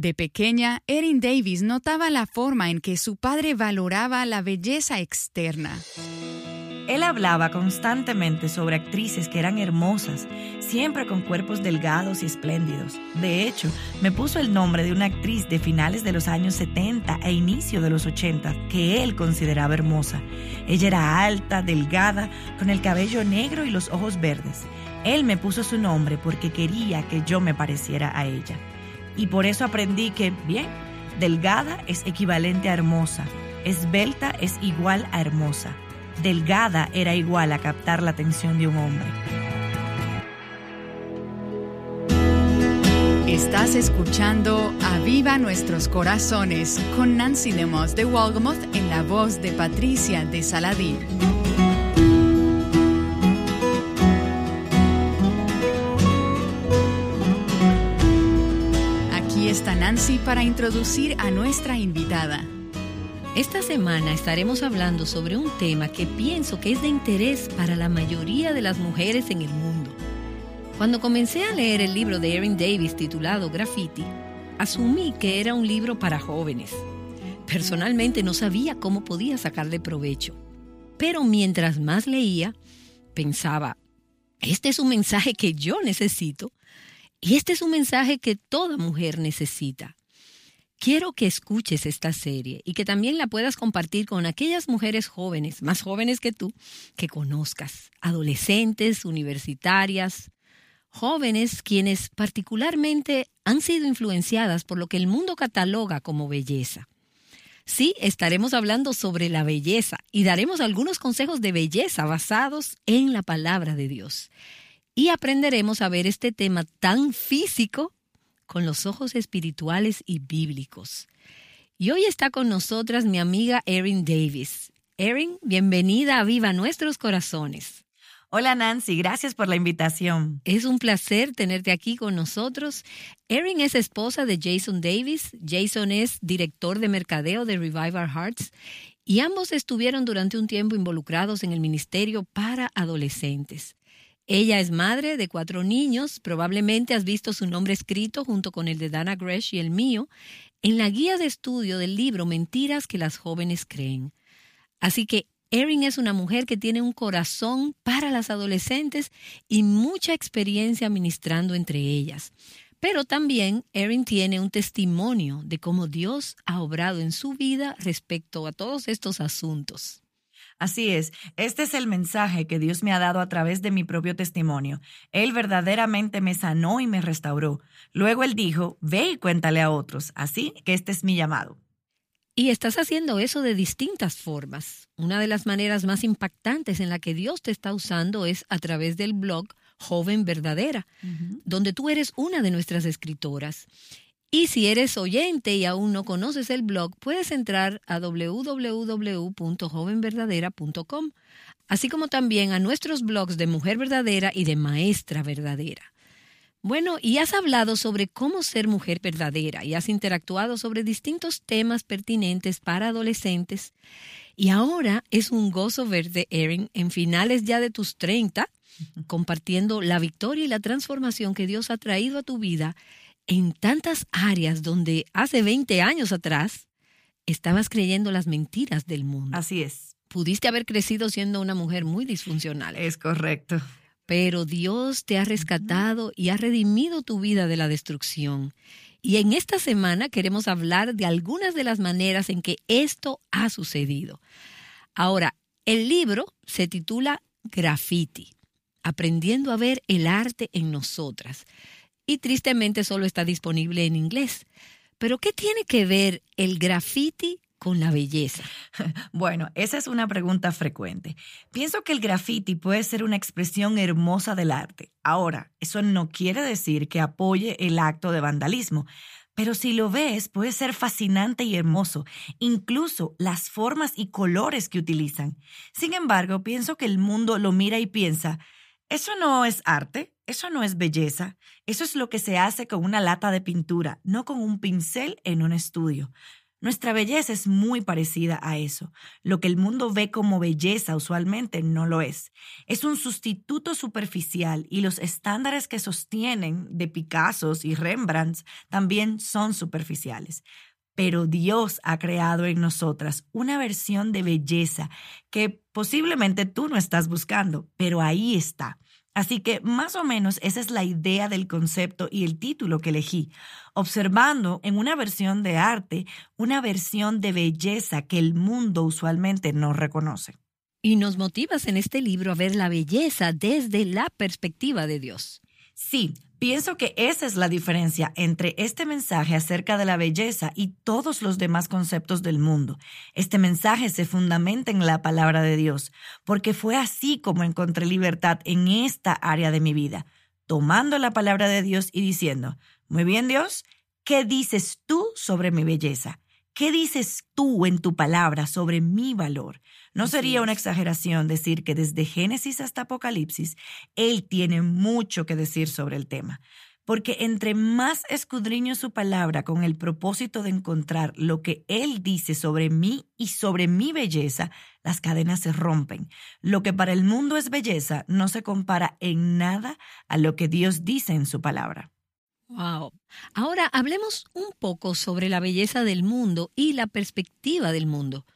De pequeña, Erin Davis notaba la forma en que su padre valoraba la belleza externa. Él hablaba constantemente sobre actrices que eran hermosas, siempre con cuerpos delgados y espléndidos. De hecho, me puso el nombre de una actriz de finales de los años 70 e inicio de los 80 que él consideraba hermosa. Ella era alta, delgada, con el cabello negro y los ojos verdes. Él me puso su nombre porque quería que yo me pareciera a ella. Y por eso aprendí que, bien, delgada es equivalente a hermosa, esbelta es igual a hermosa, delgada era igual a captar la atención de un hombre. Estás escuchando Aviva Nuestros Corazones con Nancy DeMoss de Walgamoth en la voz de Patricia de Saladín. Nancy para introducir a nuestra invitada. Esta semana estaremos hablando sobre un tema que pienso que es de interés para la mayoría de las mujeres en el mundo. Cuando comencé a leer el libro de Erin Davis titulado Graffiti, asumí que era un libro para jóvenes. Personalmente no sabía cómo podía sacarle provecho. Pero mientras más leía, pensaba, este es un mensaje que yo necesito y este es un mensaje que toda mujer necesita. Quiero que escuches esta serie y que también la puedas compartir con aquellas mujeres jóvenes, más jóvenes que tú, que conozcas, adolescentes, universitarias, jóvenes quienes particularmente han sido influenciadas por lo que el mundo cataloga como belleza. Sí, estaremos hablando sobre la belleza y daremos algunos consejos de belleza basados en la palabra de Dios y aprenderemos a ver este tema tan físico con los ojos espirituales y bíblicos. Y hoy está con nosotras mi amiga Erin Davis. Erin, bienvenida a Viva Nuestros Corazones. Hola Nancy, gracias por la invitación. Es un placer tenerte aquí con nosotros. Erin es esposa de Jason Davis. Jason es director de mercadeo de Revive Our Hearts y ambos estuvieron durante un tiempo involucrados en el ministerio para adolescentes. Ella es madre de cuatro niños, probablemente has visto su nombre escrito junto con el de Dana Gresh y el mío en la guía de estudio del libro Mentiras que las jóvenes creen. Así que Erin es una mujer que tiene un corazón para las adolescentes y mucha experiencia ministrando entre ellas. Pero también Erin tiene un testimonio de cómo Dios ha obrado en su vida respecto a todos estos asuntos. Así es, este es el mensaje que Dios me ha dado a través de mi propio testimonio. Él verdaderamente me sanó y me restauró. Luego Él dijo, ve y cuéntale a otros. Así que este es mi llamado. Y estás haciendo eso de distintas formas. Una de las maneras más impactantes en la que Dios te está usando es a través del blog Joven Verdadera, donde tú eres una de nuestras escritoras. Y si eres oyente y aún no conoces el blog, puedes entrar a www.jovenverdadera.com, así como también a nuestros blogs de Mujer Verdadera y de Maestra Verdadera. Bueno, y has hablado sobre cómo ser mujer verdadera y has interactuado sobre distintos temas pertinentes para adolescentes. Y ahora es un gozo verte, Erin, en finales ya de tus 30, compartiendo la victoria y la transformación que Dios ha traído a tu vida en tantas áreas donde hace 20 años atrás estabas creyendo las mentiras del mundo. Así es. Pudiste haber crecido siendo una mujer muy disfuncional. Es correcto. Pero Dios te ha rescatado y ha redimido tu vida de la destrucción. Y en esta semana queremos hablar de algunas de las maneras en que esto ha sucedido. Ahora, el libro se titula Graffiti, aprendiendo a ver el arte en nosotras y tristemente solo está disponible en inglés. Pero ¿qué tiene que ver el graffiti con la belleza? Bueno, esa es una pregunta frecuente. Pienso que el graffiti puede ser una expresión hermosa del arte. Ahora, eso no quiere decir que apoye el acto de vandalismo. Pero si lo ves, puede ser fascinante y hermoso, incluso las formas y colores que utilizan. Sin embargo, pienso que el mundo lo mira y piensa, eso no es arte, eso no es belleza, eso es lo que se hace con una lata de pintura, no con un pincel en un estudio. Nuestra belleza es muy parecida a eso. Lo que el mundo ve como belleza usualmente no lo es. Es un sustituto superficial y los estándares que sostienen de Picassos y Rembrandts también son superficiales. Pero Dios ha creado en nosotras una versión de belleza que posiblemente tú no estás buscando, pero ahí está. Así que más o menos esa es la idea del concepto y el título que elegí, observando en una versión de arte una versión de belleza que el mundo usualmente no reconoce. Y nos motivas en este libro a ver la belleza desde la perspectiva de Dios. Sí, pienso que esa es la diferencia entre este mensaje acerca de la belleza y todos los demás conceptos del mundo. Este mensaje se fundamenta en la palabra de Dios, porque fue así como encontré libertad en esta área de mi vida, tomando la palabra de Dios y diciendo, muy bien Dios, ¿qué dices tú sobre mi belleza? ¿Qué dices tú en tu palabra sobre mi valor? No sería una exageración decir que desde Génesis hasta Apocalipsis, Él tiene mucho que decir sobre el tema. Porque entre más escudriño su palabra con el propósito de encontrar lo que Él dice sobre mí y sobre mi belleza, las cadenas se rompen. Lo que para el mundo es belleza no se compara en nada a lo que Dios dice en su palabra. Wow. Ahora hablemos un poco sobre la belleza del mundo y la perspectiva del mundo.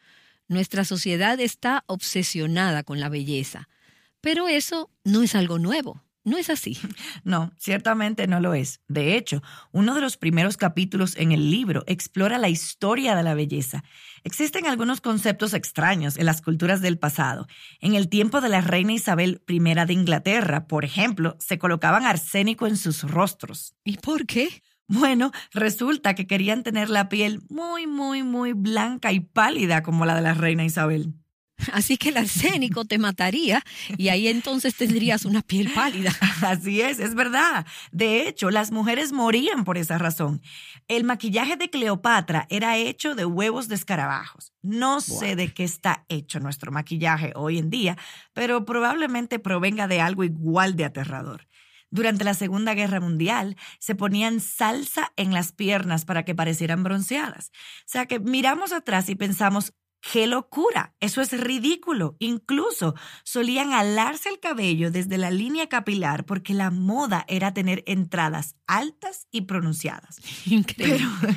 Nuestra sociedad está obsesionada con la belleza, pero eso no es algo nuevo. No es así. No, ciertamente no lo es. De hecho, uno de los primeros capítulos en el libro explora la historia de la belleza. Existen algunos conceptos extraños en las culturas del pasado. En el tiempo de la reina Isabel I de Inglaterra, por ejemplo, se colocaban arsénico en sus rostros. ¿Y por qué? Bueno, resulta que querían tener la piel muy, muy, muy blanca y pálida como la de la reina Isabel. Así que el arsénico te mataría y ahí entonces tendrías una piel pálida. Así es, es verdad. De hecho, las mujeres morían por esa razón. El maquillaje de Cleopatra era hecho de huevos de escarabajos. No sé de qué está hecho nuestro maquillaje hoy en día, pero probablemente provenga de algo igual de aterrador. Durante la Segunda Guerra Mundial se ponían salsa en las piernas para que parecieran bronceadas. O sea que miramos atrás y pensamos, ¡Qué locura! Eso es ridículo. Incluso solían alarse el cabello desde la línea capilar porque la moda era tener entradas altas y pronunciadas. Increíble. Pero,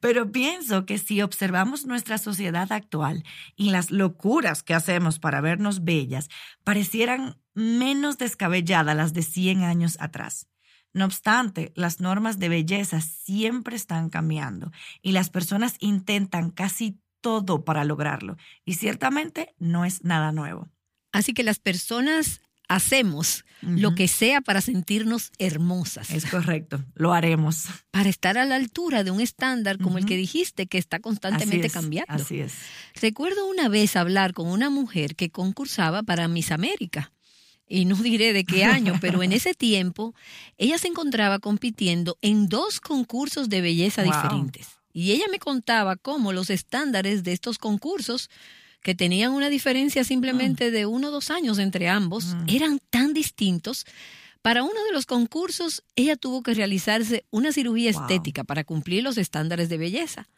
pero pienso que si observamos nuestra sociedad actual y las locuras que hacemos para vernos bellas, parecieran menos descabelladas las de 100 años atrás. No obstante, las normas de belleza siempre están cambiando y las personas intentan casi todo para lograrlo. Y ciertamente no es nada nuevo. Así que las personas hacemos lo que sea para sentirnos hermosas. Es correcto, lo haremos. Para estar a la altura de un estándar como el que dijiste que está constantemente cambiando. Así es. Recuerdo una vez hablar con una mujer que concursaba para Miss América. Y no diré de qué año, pero en ese tiempo ella se encontraba compitiendo en dos concursos de belleza diferentes. Y ella me contaba cómo los estándares de estos concursos, que tenían una diferencia simplemente de uno o dos años entre ambos, mm. eran tan distintos. Para uno de los concursos, ella tuvo que realizarse una cirugía estética para cumplir los estándares de belleza.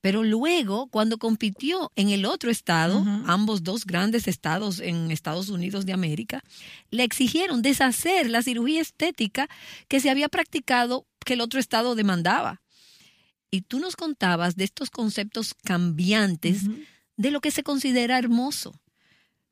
Pero luego, cuando compitió en el otro estado, ambos dos grandes estados en Estados Unidos de América, le exigieron deshacer la cirugía estética que se había practicado que el otro estado demandaba. Y tú nos contabas de estos conceptos cambiantes de lo que se considera hermoso.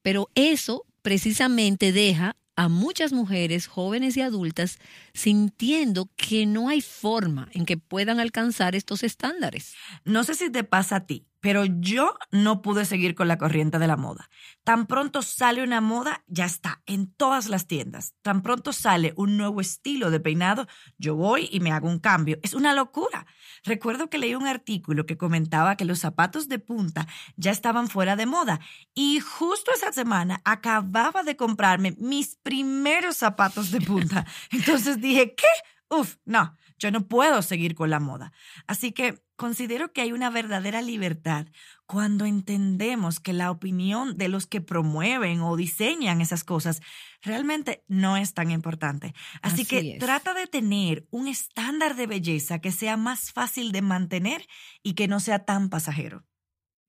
Pero eso precisamente deja a muchas mujeres jóvenes y adultas sintiendo que no hay forma en que puedan alcanzar estos estándares. No sé si te pasa a ti, pero yo no pude seguir con la corriente de la moda. Tan pronto sale una moda, ya está, en todas las tiendas. Tan pronto sale un nuevo estilo de peinado, yo voy y me hago un cambio. Es una locura. Recuerdo que leí un artículo que comentaba que los zapatos de punta ya estaban fuera de moda y justo esa semana acababa de comprarme mis primeros zapatos de punta. Entonces dije, ¿qué? Uf, no, yo no puedo seguir con la moda. Así que considero que hay una verdadera libertad cuando entendemos que la opinión de los que promueven o diseñan esas cosas realmente no es tan importante. Así, que trata de tener un estándar de belleza que sea más fácil de mantener y que no sea tan pasajero.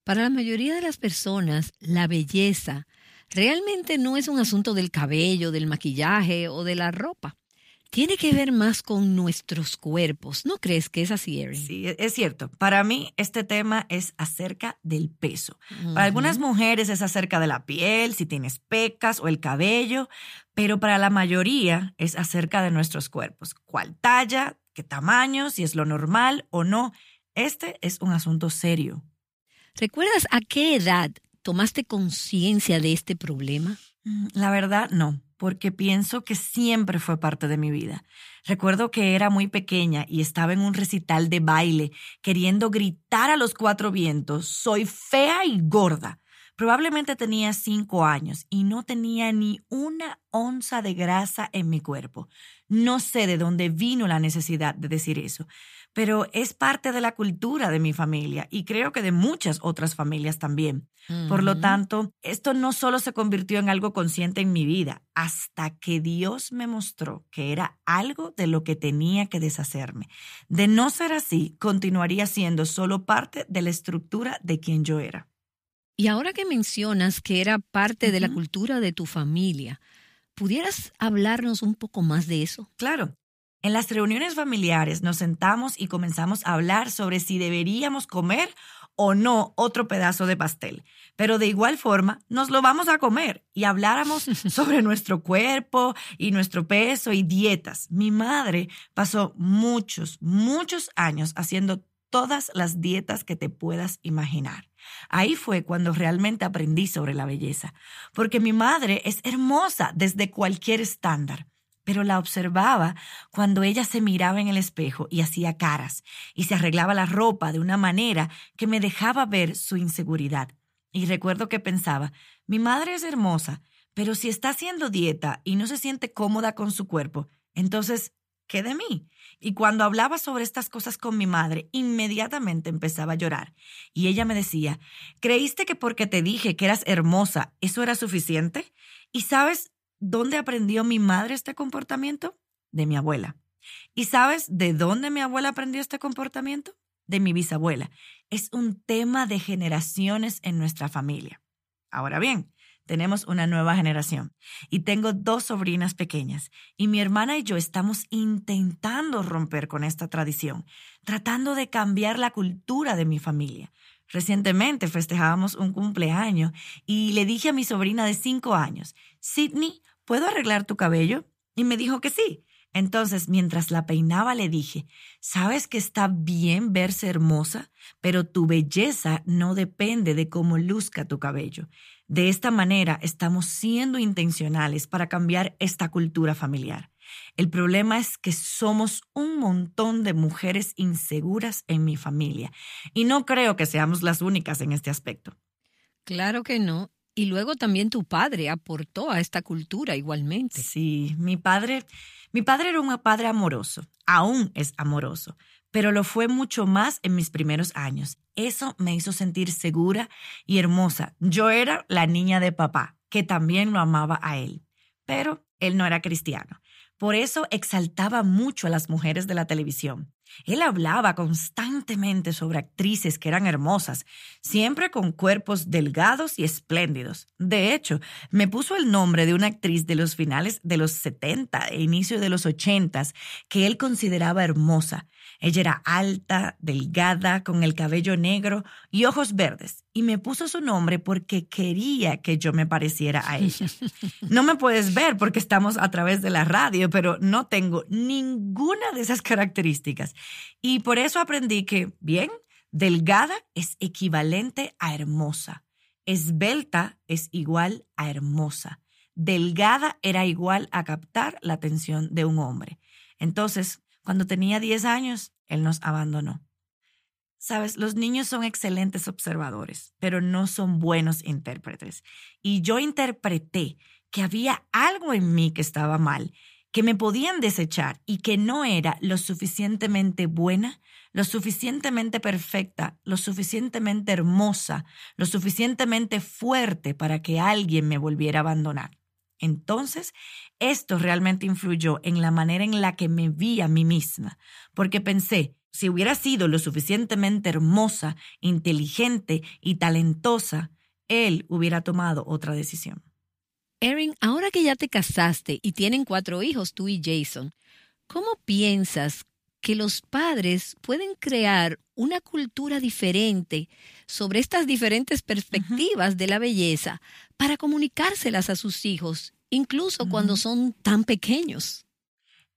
Para la mayoría de las personas, la belleza realmente no es un asunto del cabello, del maquillaje o de la ropa tiene que ver más con nuestros cuerpos. ¿No crees que es así, Erin? Sí, e-, es cierto. Para mí este tema es acerca del peso. Para algunas mujeres es acerca de la piel, si tienes pecas o el cabello, pero para la mayoría es acerca de nuestros cuerpos. ¿Cuál talla? ¿Qué tamaño? Si es lo normal o no. Este es un asunto serio. ¿Recuerdas a qué edad tomaste conciencia de este problema? Mm, la verdad, no porque pienso que siempre fue parte de mi vida. Recuerdo que era muy pequeña y estaba en un recital de baile, queriendo gritar a los cuatro vientos, soy fea y gorda. Probablemente tenía cinco años y no tenía ni una onza de grasa en mi cuerpo. No sé de dónde vino la necesidad de decir eso, pero es parte de la cultura de mi familia y creo que de muchas otras familias también. Por lo tanto, esto no solo se convirtió en algo consciente en mi vida, hasta que Dios me mostró que era algo de lo que tenía que deshacerme. De no ser así, continuaría siendo solo parte de la estructura de quien yo era. Y ahora que mencionas que era parte de la cultura de tu familia, ¿pudieras hablarnos un poco más de eso? Claro. En las reuniones familiares nos sentamos y comenzamos a hablar sobre si deberíamos comer o no otro pedazo de pastel. Pero de igual forma, nos lo vamos a comer y habláramos sobre nuestro cuerpo y nuestro peso y dietas. Mi madre pasó muchos, muchos años haciendo todas las dietas que te puedas imaginar. Ahí fue cuando realmente aprendí sobre la belleza, porque mi madre es hermosa desde cualquier estándar pero la observaba cuando ella se miraba en el espejo y hacía caras, y se arreglaba la ropa de una manera que me dejaba ver su inseguridad. Y recuerdo que pensaba, mi madre es hermosa, pero si está haciendo dieta y no se siente cómoda con su cuerpo, entonces, ¿qué de mí? Y cuando hablaba sobre estas cosas con mi madre, inmediatamente empezaba a llorar. Y ella me decía, ¿creíste que porque te dije que eras hermosa, eso era suficiente? Y sabes, ¿Dónde aprendió mi madre este comportamiento? De mi abuela. ¿Y sabes de dónde mi abuela aprendió este comportamiento? De mi bisabuela. Es un tema de generaciones en nuestra familia. Ahora bien, tenemos una nueva generación y tengo dos sobrinas pequeñas y mi hermana y yo estamos intentando romper con esta tradición, tratando de cambiar la cultura de mi familia. Recientemente festejábamos un cumpleaños y le dije a mi sobrina de cinco años, Sidney, ¿puedo arreglar tu cabello? Y me dijo que sí. Entonces, mientras la peinaba, le dije, ¿sabes que está bien verse hermosa? Pero tu belleza no depende de cómo luzca tu cabello. De esta manera, estamos siendo intencionales para cambiar esta cultura familiar. El problema es que somos un montón de mujeres inseguras en mi familia y no creo que seamos las únicas en este aspecto. Claro que no. Y luego también tu padre aportó a esta cultura igualmente. Sí, mi padre, mi padre era un padre amoroso, aún es amoroso, pero lo fue mucho más en mis primeros años. Eso me hizo sentir segura y hermosa. Yo era la niña de papá, que también lo amaba a él, pero él no era cristiano. Por eso exaltaba mucho a las mujeres de la televisión. Él hablaba constantemente sobre actrices que eran hermosas, siempre con cuerpos delgados y espléndidos. De hecho, me puso el nombre de una actriz de los finales de los 70 e inicio de los 80 que él consideraba hermosa. Ella era alta, delgada, con el cabello negro y ojos verdes, y me puso su nombre porque quería que yo me pareciera a ella. No me puedes ver porque estamos a través de la radio, pero no tengo ninguna de esas características. Y por eso aprendí que, bien, delgada es equivalente a hermosa. Esbelta es igual a hermosa. Delgada era igual a captar la atención de un hombre. Entonces, cuando tenía 10 años, él nos abandonó. Sabes, los niños son excelentes observadores, pero no son buenos intérpretes. Y yo interpreté que había algo en mí que estaba mal que me podían desechar y que no era lo suficientemente buena, lo suficientemente perfecta, lo suficientemente hermosa, lo suficientemente fuerte para que alguien me volviera a abandonar. Entonces, esto realmente influyó en la manera en la que me vi a mí misma, porque pensé, si hubiera sido lo suficientemente hermosa, inteligente y talentosa, él hubiera tomado otra decisión. Erin, ahora que ya te casaste y tienen cuatro hijos, tú y Jason, ¿cómo piensas que los padres pueden crear una cultura diferente sobre estas diferentes perspectivas de la belleza para comunicárselas a sus hijos, incluso cuando son tan pequeños?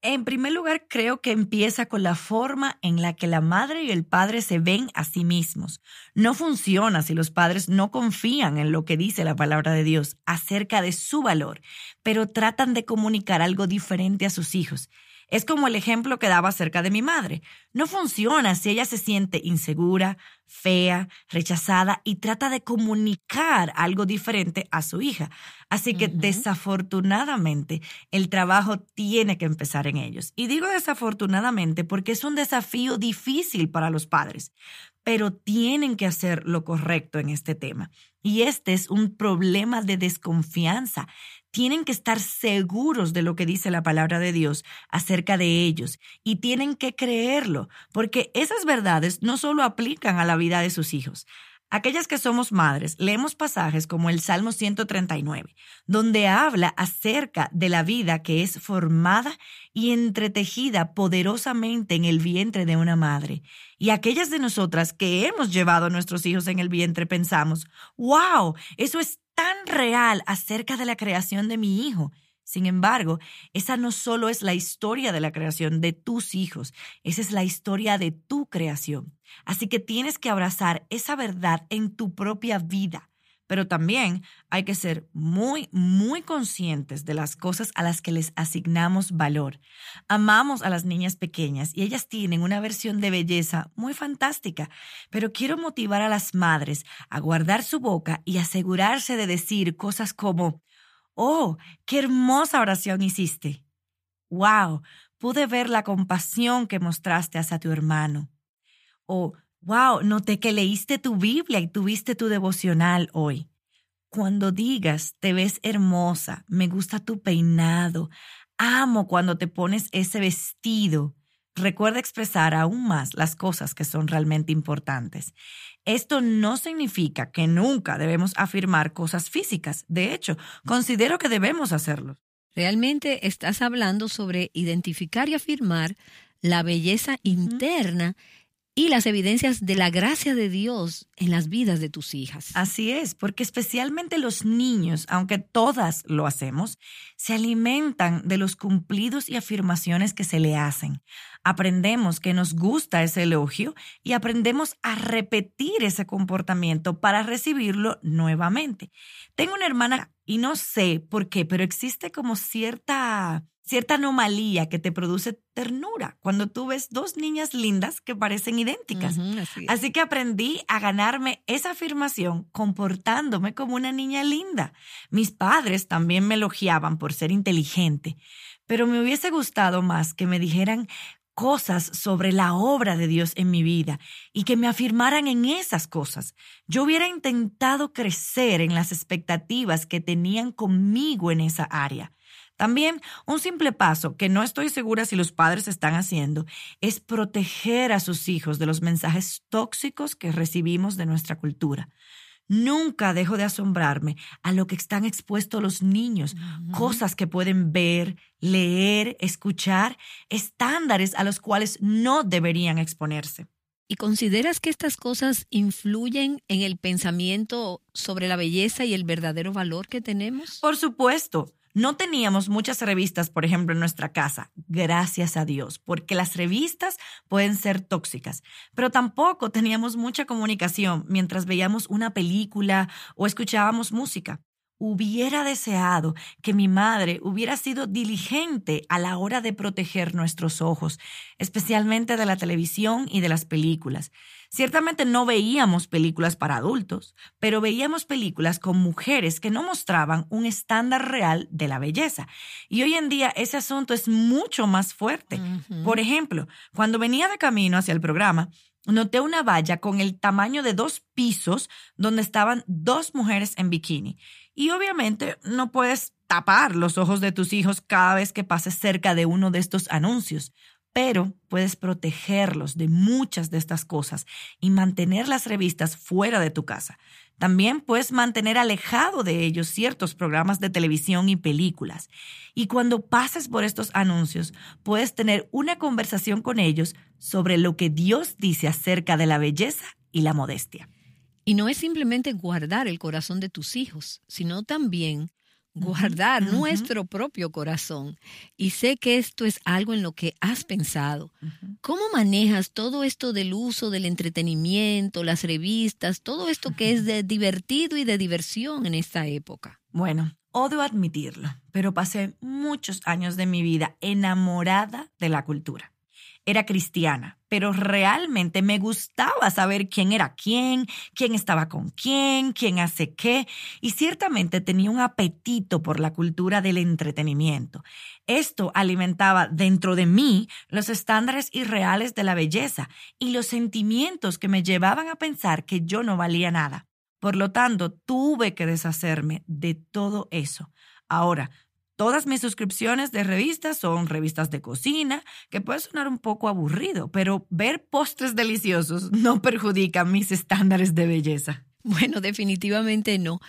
En primer lugar, creo que empieza con la forma en la que la madre y el padre se ven a sí mismos. No funciona si los padres no confían en lo que dice la palabra de Dios acerca de su valor, pero tratan de comunicar algo diferente a sus hijos. Es como el ejemplo que daba acerca de mi madre. No funciona si ella se siente insegura, fea, rechazada y trata de comunicar algo diferente a su hija. Así que desafortunadamente el trabajo tiene que empezar en ellos. Y digo desafortunadamente porque es un desafío difícil para los padres, pero tienen que hacer lo correcto en este tema. Y este es un problema de desconfianza tienen que estar seguros de lo que dice la palabra de Dios acerca de ellos y tienen que creerlo, porque esas verdades no solo aplican a la vida de sus hijos. Aquellas que somos madres, leemos pasajes como el Salmo 139, donde habla acerca de la vida que es formada y entretejida poderosamente en el vientre de una madre. Y aquellas de nosotras que hemos llevado a nuestros hijos en el vientre pensamos, wow, eso es tan real acerca de la creación de mi hijo. Sin embargo, esa no solo es la historia de la creación de tus hijos, esa es la historia de tu creación. Así que tienes que abrazar esa verdad en tu propia vida. Pero también hay que ser muy, muy conscientes de las cosas a las que les asignamos valor. Amamos a las niñas pequeñas y ellas tienen una versión de belleza muy fantástica, pero quiero motivar a las madres a guardar su boca y asegurarse de decir cosas como, oh, qué hermosa oración hiciste. Wow, pude ver la compasión que mostraste hacia tu hermano. O, Wow, noté que leíste tu Biblia y tuviste tu devocional hoy. Cuando digas, te ves hermosa, me gusta tu peinado, amo cuando te pones ese vestido, recuerda expresar aún más las cosas que son realmente importantes. Esto no significa que nunca debemos afirmar cosas físicas. De hecho, considero que debemos hacerlo. Realmente estás hablando sobre identificar y afirmar la belleza interna y las evidencias de la gracia de Dios en las vidas de tus hijas. Así es, porque especialmente los niños, aunque todas lo hacemos, se alimentan de los cumplidos y afirmaciones que se le hacen. Aprendemos que nos gusta ese elogio y aprendemos a repetir ese comportamiento para recibirlo nuevamente. Tengo una hermana y no sé por qué, pero existe como cierta cierta anomalía que te produce ternura cuando tú ves dos niñas lindas que parecen idénticas. así, que aprendí a ganarme esa afirmación comportándome como una niña linda. Mis padres también me elogiaban por ser inteligente, pero me hubiese gustado más que me dijeran cosas sobre la obra de Dios en mi vida y que me afirmaran en esas cosas. Yo hubiera intentado crecer en las expectativas que tenían conmigo en esa área. También un simple paso que no estoy segura si los padres están haciendo es proteger a sus hijos de los mensajes tóxicos que recibimos de nuestra cultura. Nunca dejo de asombrarme a lo que están expuestos los niños, cosas que pueden ver, leer, escuchar, estándares a los cuales no deberían exponerse. ¿Y consideras que estas cosas influyen en el pensamiento sobre la belleza y el verdadero valor que tenemos? Por supuesto. No teníamos muchas revistas, por ejemplo, en nuestra casa, gracias a Dios, porque las revistas pueden ser tóxicas, pero tampoco teníamos mucha comunicación mientras veíamos una película o escuchábamos música. hubiera deseado que mi madre hubiera sido diligente a la hora de proteger nuestros ojos, especialmente de la televisión y de las películas. Ciertamente no veíamos películas para adultos, pero veíamos películas con mujeres que no mostraban un estándar real de la belleza. Y hoy en día ese asunto es mucho más fuerte. Por ejemplo, cuando venía de camino hacia el programa, noté una valla con el tamaño de dos pisos donde estaban dos mujeres en bikini. Y obviamente no puedes tapar los ojos de tus hijos cada vez que pases cerca de uno de estos anuncios, pero puedes protegerlos de muchas de estas cosas y mantener las revistas fuera de tu casa. También puedes mantener alejado de ellos ciertos programas de televisión y películas. Y cuando pases por estos anuncios, puedes tener una conversación con ellos sobre lo que Dios dice acerca de la belleza y la modestia. Y no es simplemente guardar el corazón de tus hijos, sino también guardar nuestro propio corazón. Y sé que esto es algo en lo que has pensado. ¿Cómo manejas todo esto del uso del entretenimiento, las revistas, todo esto que es de divertido y de diversión en esta época? Bueno, odio admitirlo, pero pasé muchos años de mi vida enamorada de la cultura era cristiana, pero realmente me gustaba saber quién era quién, quién estaba con quién, quién hace qué, y ciertamente tenía un apetito por la cultura del entretenimiento. Esto alimentaba dentro de mí los estándares irreales de la belleza y los sentimientos que me llevaban a pensar que yo no valía nada. Por lo tanto, tuve que deshacerme de todo eso. Ahora, Todas mis suscripciones de revistas son revistas de cocina, que puede sonar un poco aburrido, pero ver postres deliciosos no perjudica mis estándares de belleza. Bueno, definitivamente no.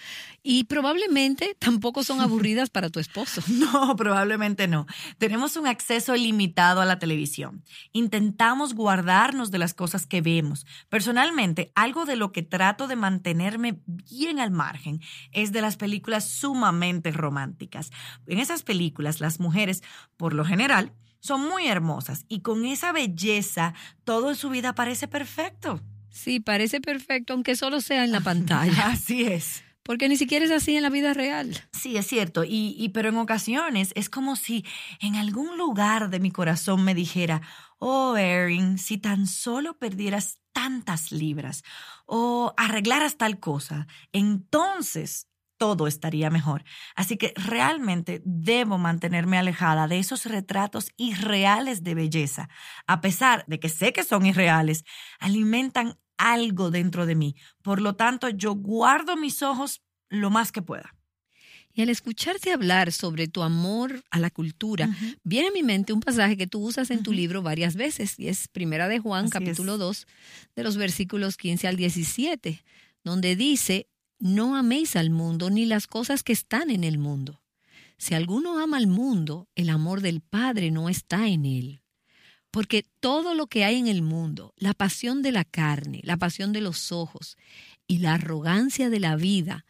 Y probablemente tampoco son aburridas para tu esposo. No, probablemente no. Tenemos un acceso ilimitado a la televisión. Intentamos guardarnos de las cosas que vemos. Personalmente, algo de lo que trato de mantenerme bien al margen es de las películas sumamente románticas. En esas películas, las mujeres, por lo general, son muy hermosas y con esa belleza todo en su vida parece perfecto. Sí, parece perfecto, aunque solo sea en la pantalla. Así es. Porque ni siquiera es así en la vida real. Sí, es cierto. Y, y, pero en ocasiones es como si en algún lugar de mi corazón me dijera, oh, Erin, si tan solo perdieras tantas libras o arreglaras tal cosa, entonces todo estaría mejor. Así que realmente debo mantenerme alejada de esos retratos irreales de belleza. A pesar de que sé que son irreales, alimentan algo dentro de mí. Por lo tanto, yo guardo mis ojos lo más que pueda. Y al escucharte hablar sobre tu amor a la cultura, viene a mi mente un pasaje que tú usas en tu libro varias veces, y es Primera de Juan, capítulo 2, de los versículos 15 al 17, donde dice, no améis al mundo ni las cosas que están en el mundo. Si alguno ama al mundo, el amor del Padre no está en él. Porque todo lo que hay en el mundo, la pasión de la carne, la pasión de los ojos y la arrogancia de la vida,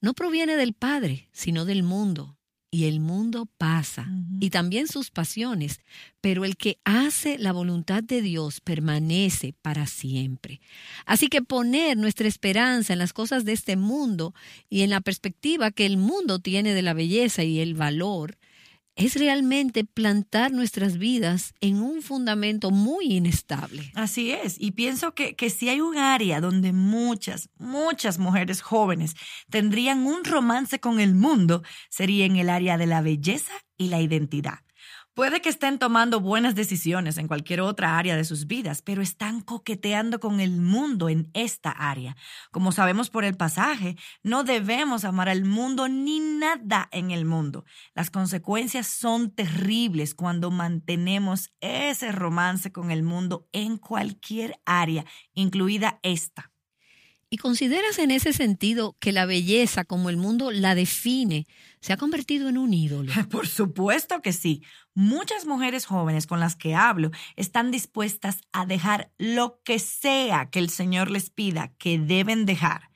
no proviene del Padre, sino del mundo. Y el mundo pasa, y también sus pasiones, pero el que hace la voluntad de Dios permanece para siempre. Así que poner nuestra esperanza en las cosas de este mundo y en la perspectiva que el mundo tiene de la belleza y el valor, es realmente plantar nuestras vidas en un fundamento muy inestable. Así es, y pienso que, que si hay un área donde muchas, muchas mujeres jóvenes tendrían un romance con el mundo, sería en el área de la belleza y la identidad. Puede que estén tomando buenas decisiones en cualquier otra área de sus vidas, pero están coqueteando con el mundo en esta área. Como sabemos por el pasaje, no debemos amar al mundo ni nada en el mundo. Las consecuencias son terribles cuando mantenemos ese romance con el mundo en cualquier área, incluida esta. ¿Y consideras en ese sentido que la belleza, como el mundo la define, se ha convertido en un ídolo? Por supuesto que sí. Muchas mujeres jóvenes con las que hablo están dispuestas a dejar lo que sea que el Señor les pida que deben dejar.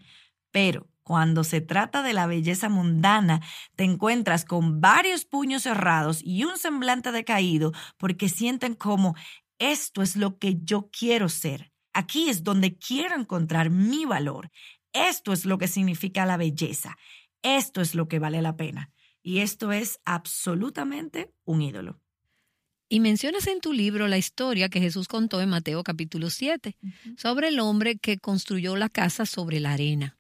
Pero cuando se trata de la belleza mundana, te encuentras con varios puños cerrados y un semblante decaído porque sienten como esto es lo que yo quiero ser Aquí es donde quiero encontrar mi valor. Esto es lo que significa la belleza. Esto es lo que vale la pena. Y esto es absolutamente un ídolo. Y mencionas en tu libro la historia que Jesús contó en Mateo capítulo 7 sobre el hombre que construyó la casa sobre la arena.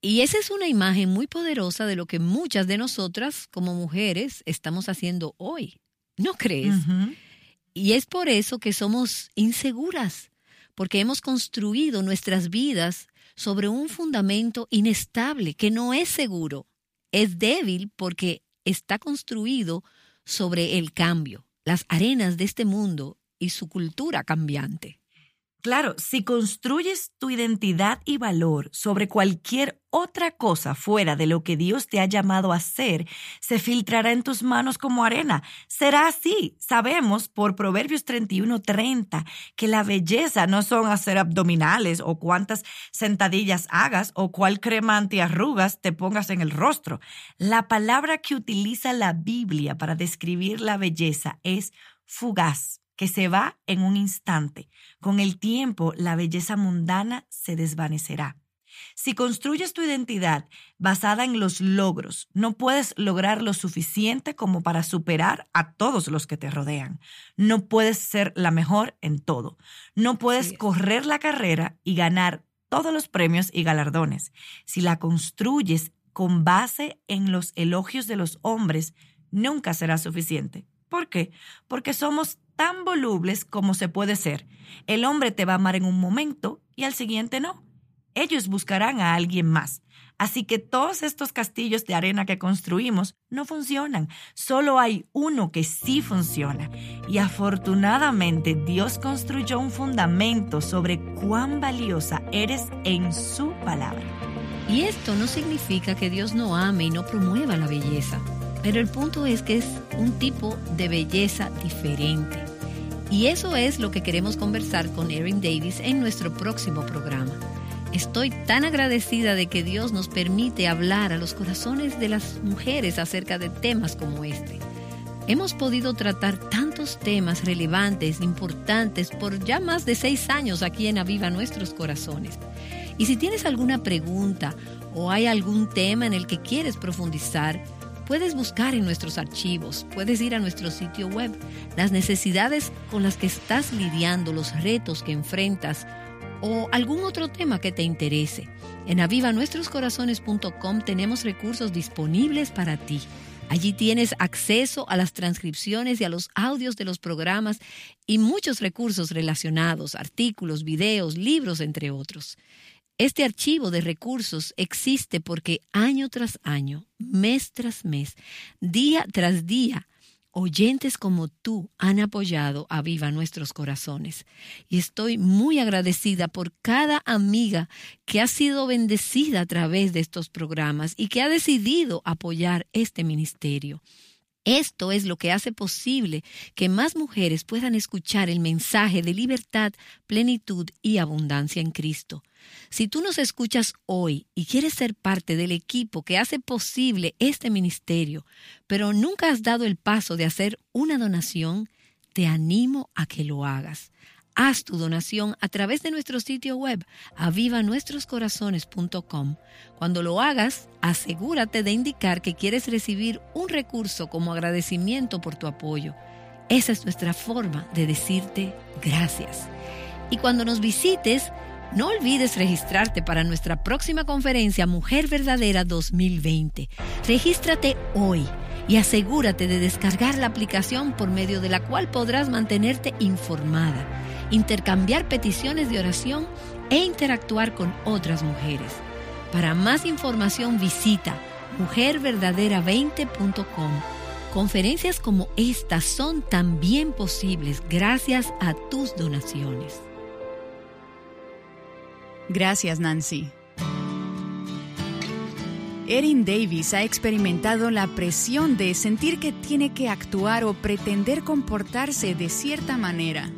Y esa es una imagen muy poderosa de lo que muchas de nosotras como mujeres estamos haciendo hoy. ¿No crees? Y es por eso que somos inseguras, porque hemos construido nuestras vidas sobre un fundamento inestable que no es seguro. Es débil porque está construido sobre el cambio, las arenas de este mundo y su cultura cambiante. Claro, si construyes tu identidad y valor sobre cualquier otra cosa fuera de lo que Dios te ha llamado a hacer, se filtrará en tus manos como arena. Será así. Sabemos por Proverbios 31:30 que la belleza no son hacer abdominales o cuántas sentadillas hagas o cuál crema antiarrugas te pongas en el rostro. La palabra que utiliza la Biblia para describir la belleza es fugaz que se va en un instante. Con el tiempo, la belleza mundana se desvanecerá. Si construyes tu identidad basada en los logros, no puedes lograr lo suficiente como para superar a todos los que te rodean. No puedes ser la mejor en todo. No puedes correr la carrera y ganar todos los premios y galardones. Si la construyes con base en los elogios de los hombres, nunca será suficiente. ¿Por qué? Porque somos tan volubles como se puede ser. El hombre te va a amar en un momento y al siguiente no. Ellos buscarán a alguien más. Así que todos estos castillos de arena que construimos no funcionan. Solo hay uno que sí funciona. Y afortunadamente Dios construyó un fundamento sobre cuán valiosa eres en su palabra. Y esto no significa que Dios no ame y no promueva la belleza. Pero el punto es que es un tipo de belleza diferente. Y eso es lo que queremos conversar con Erin Davis en nuestro próximo programa. Estoy tan agradecida de que Dios nos permite hablar a los corazones de las mujeres acerca de temas como este. Hemos podido tratar tantos temas relevantes, importantes, por ya más de seis años aquí en Aviva Nuestros Corazones. Y si tienes alguna pregunta o hay algún tema en el que quieres profundizar, Puedes buscar en nuestros archivos, puedes ir a nuestro sitio web, las necesidades con las que estás lidiando, los retos que enfrentas o algún otro tema que te interese. En avivanuestroscorazones.com tenemos recursos disponibles para ti. Allí tienes acceso a las transcripciones y a los audios de los programas y muchos recursos relacionados, artículos, videos, libros, entre otros. Este archivo de recursos existe porque año tras año, mes tras mes, día tras día, oyentes como tú han apoyado a Viva nuestros corazones. Y estoy muy agradecida por cada amiga que ha sido bendecida a través de estos programas y que ha decidido apoyar este ministerio. Esto es lo que hace posible que más mujeres puedan escuchar el mensaje de libertad, plenitud y abundancia en Cristo. Si tú nos escuchas hoy y quieres ser parte del equipo que hace posible este ministerio, pero nunca has dado el paso de hacer una donación, te animo a que lo hagas. Haz tu donación a través de nuestro sitio web avivanuestroscorazones.com. Cuando lo hagas, asegúrate de indicar que quieres recibir un recurso como agradecimiento por tu apoyo. Esa es nuestra forma de decirte gracias. Y cuando nos visites, no olvides registrarte para nuestra próxima conferencia Mujer Verdadera 2020. Regístrate hoy y asegúrate de descargar la aplicación por medio de la cual podrás mantenerte informada, intercambiar peticiones de oración e interactuar con otras mujeres. Para más información visita mujerverdadera20.com. Conferencias como esta son también posibles gracias a tus donaciones. Gracias, Nancy. Erin Davis ha experimentado la presión de sentir que tiene que actuar o pretender comportarse de cierta manera.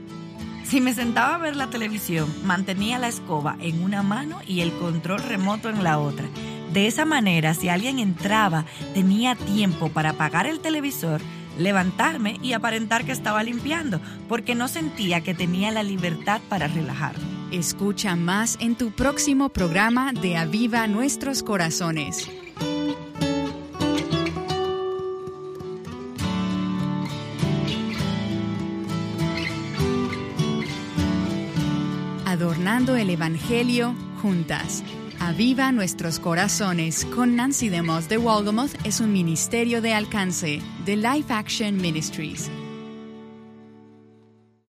Si me sentaba a ver la televisión, mantenía la escoba en una mano y el control remoto en la otra. De esa manera, si alguien entraba, tenía tiempo para apagar el televisor, levantarme y aparentar que estaba limpiando, porque no sentía que tenía la libertad para relajarme. Escucha más en tu próximo programa de Aviva Nuestros Corazones. Adornando el Evangelio juntas. Aviva Nuestros Corazones con Nancy DeMoss de Walgamoth es un ministerio de alcance de Life Action Ministries.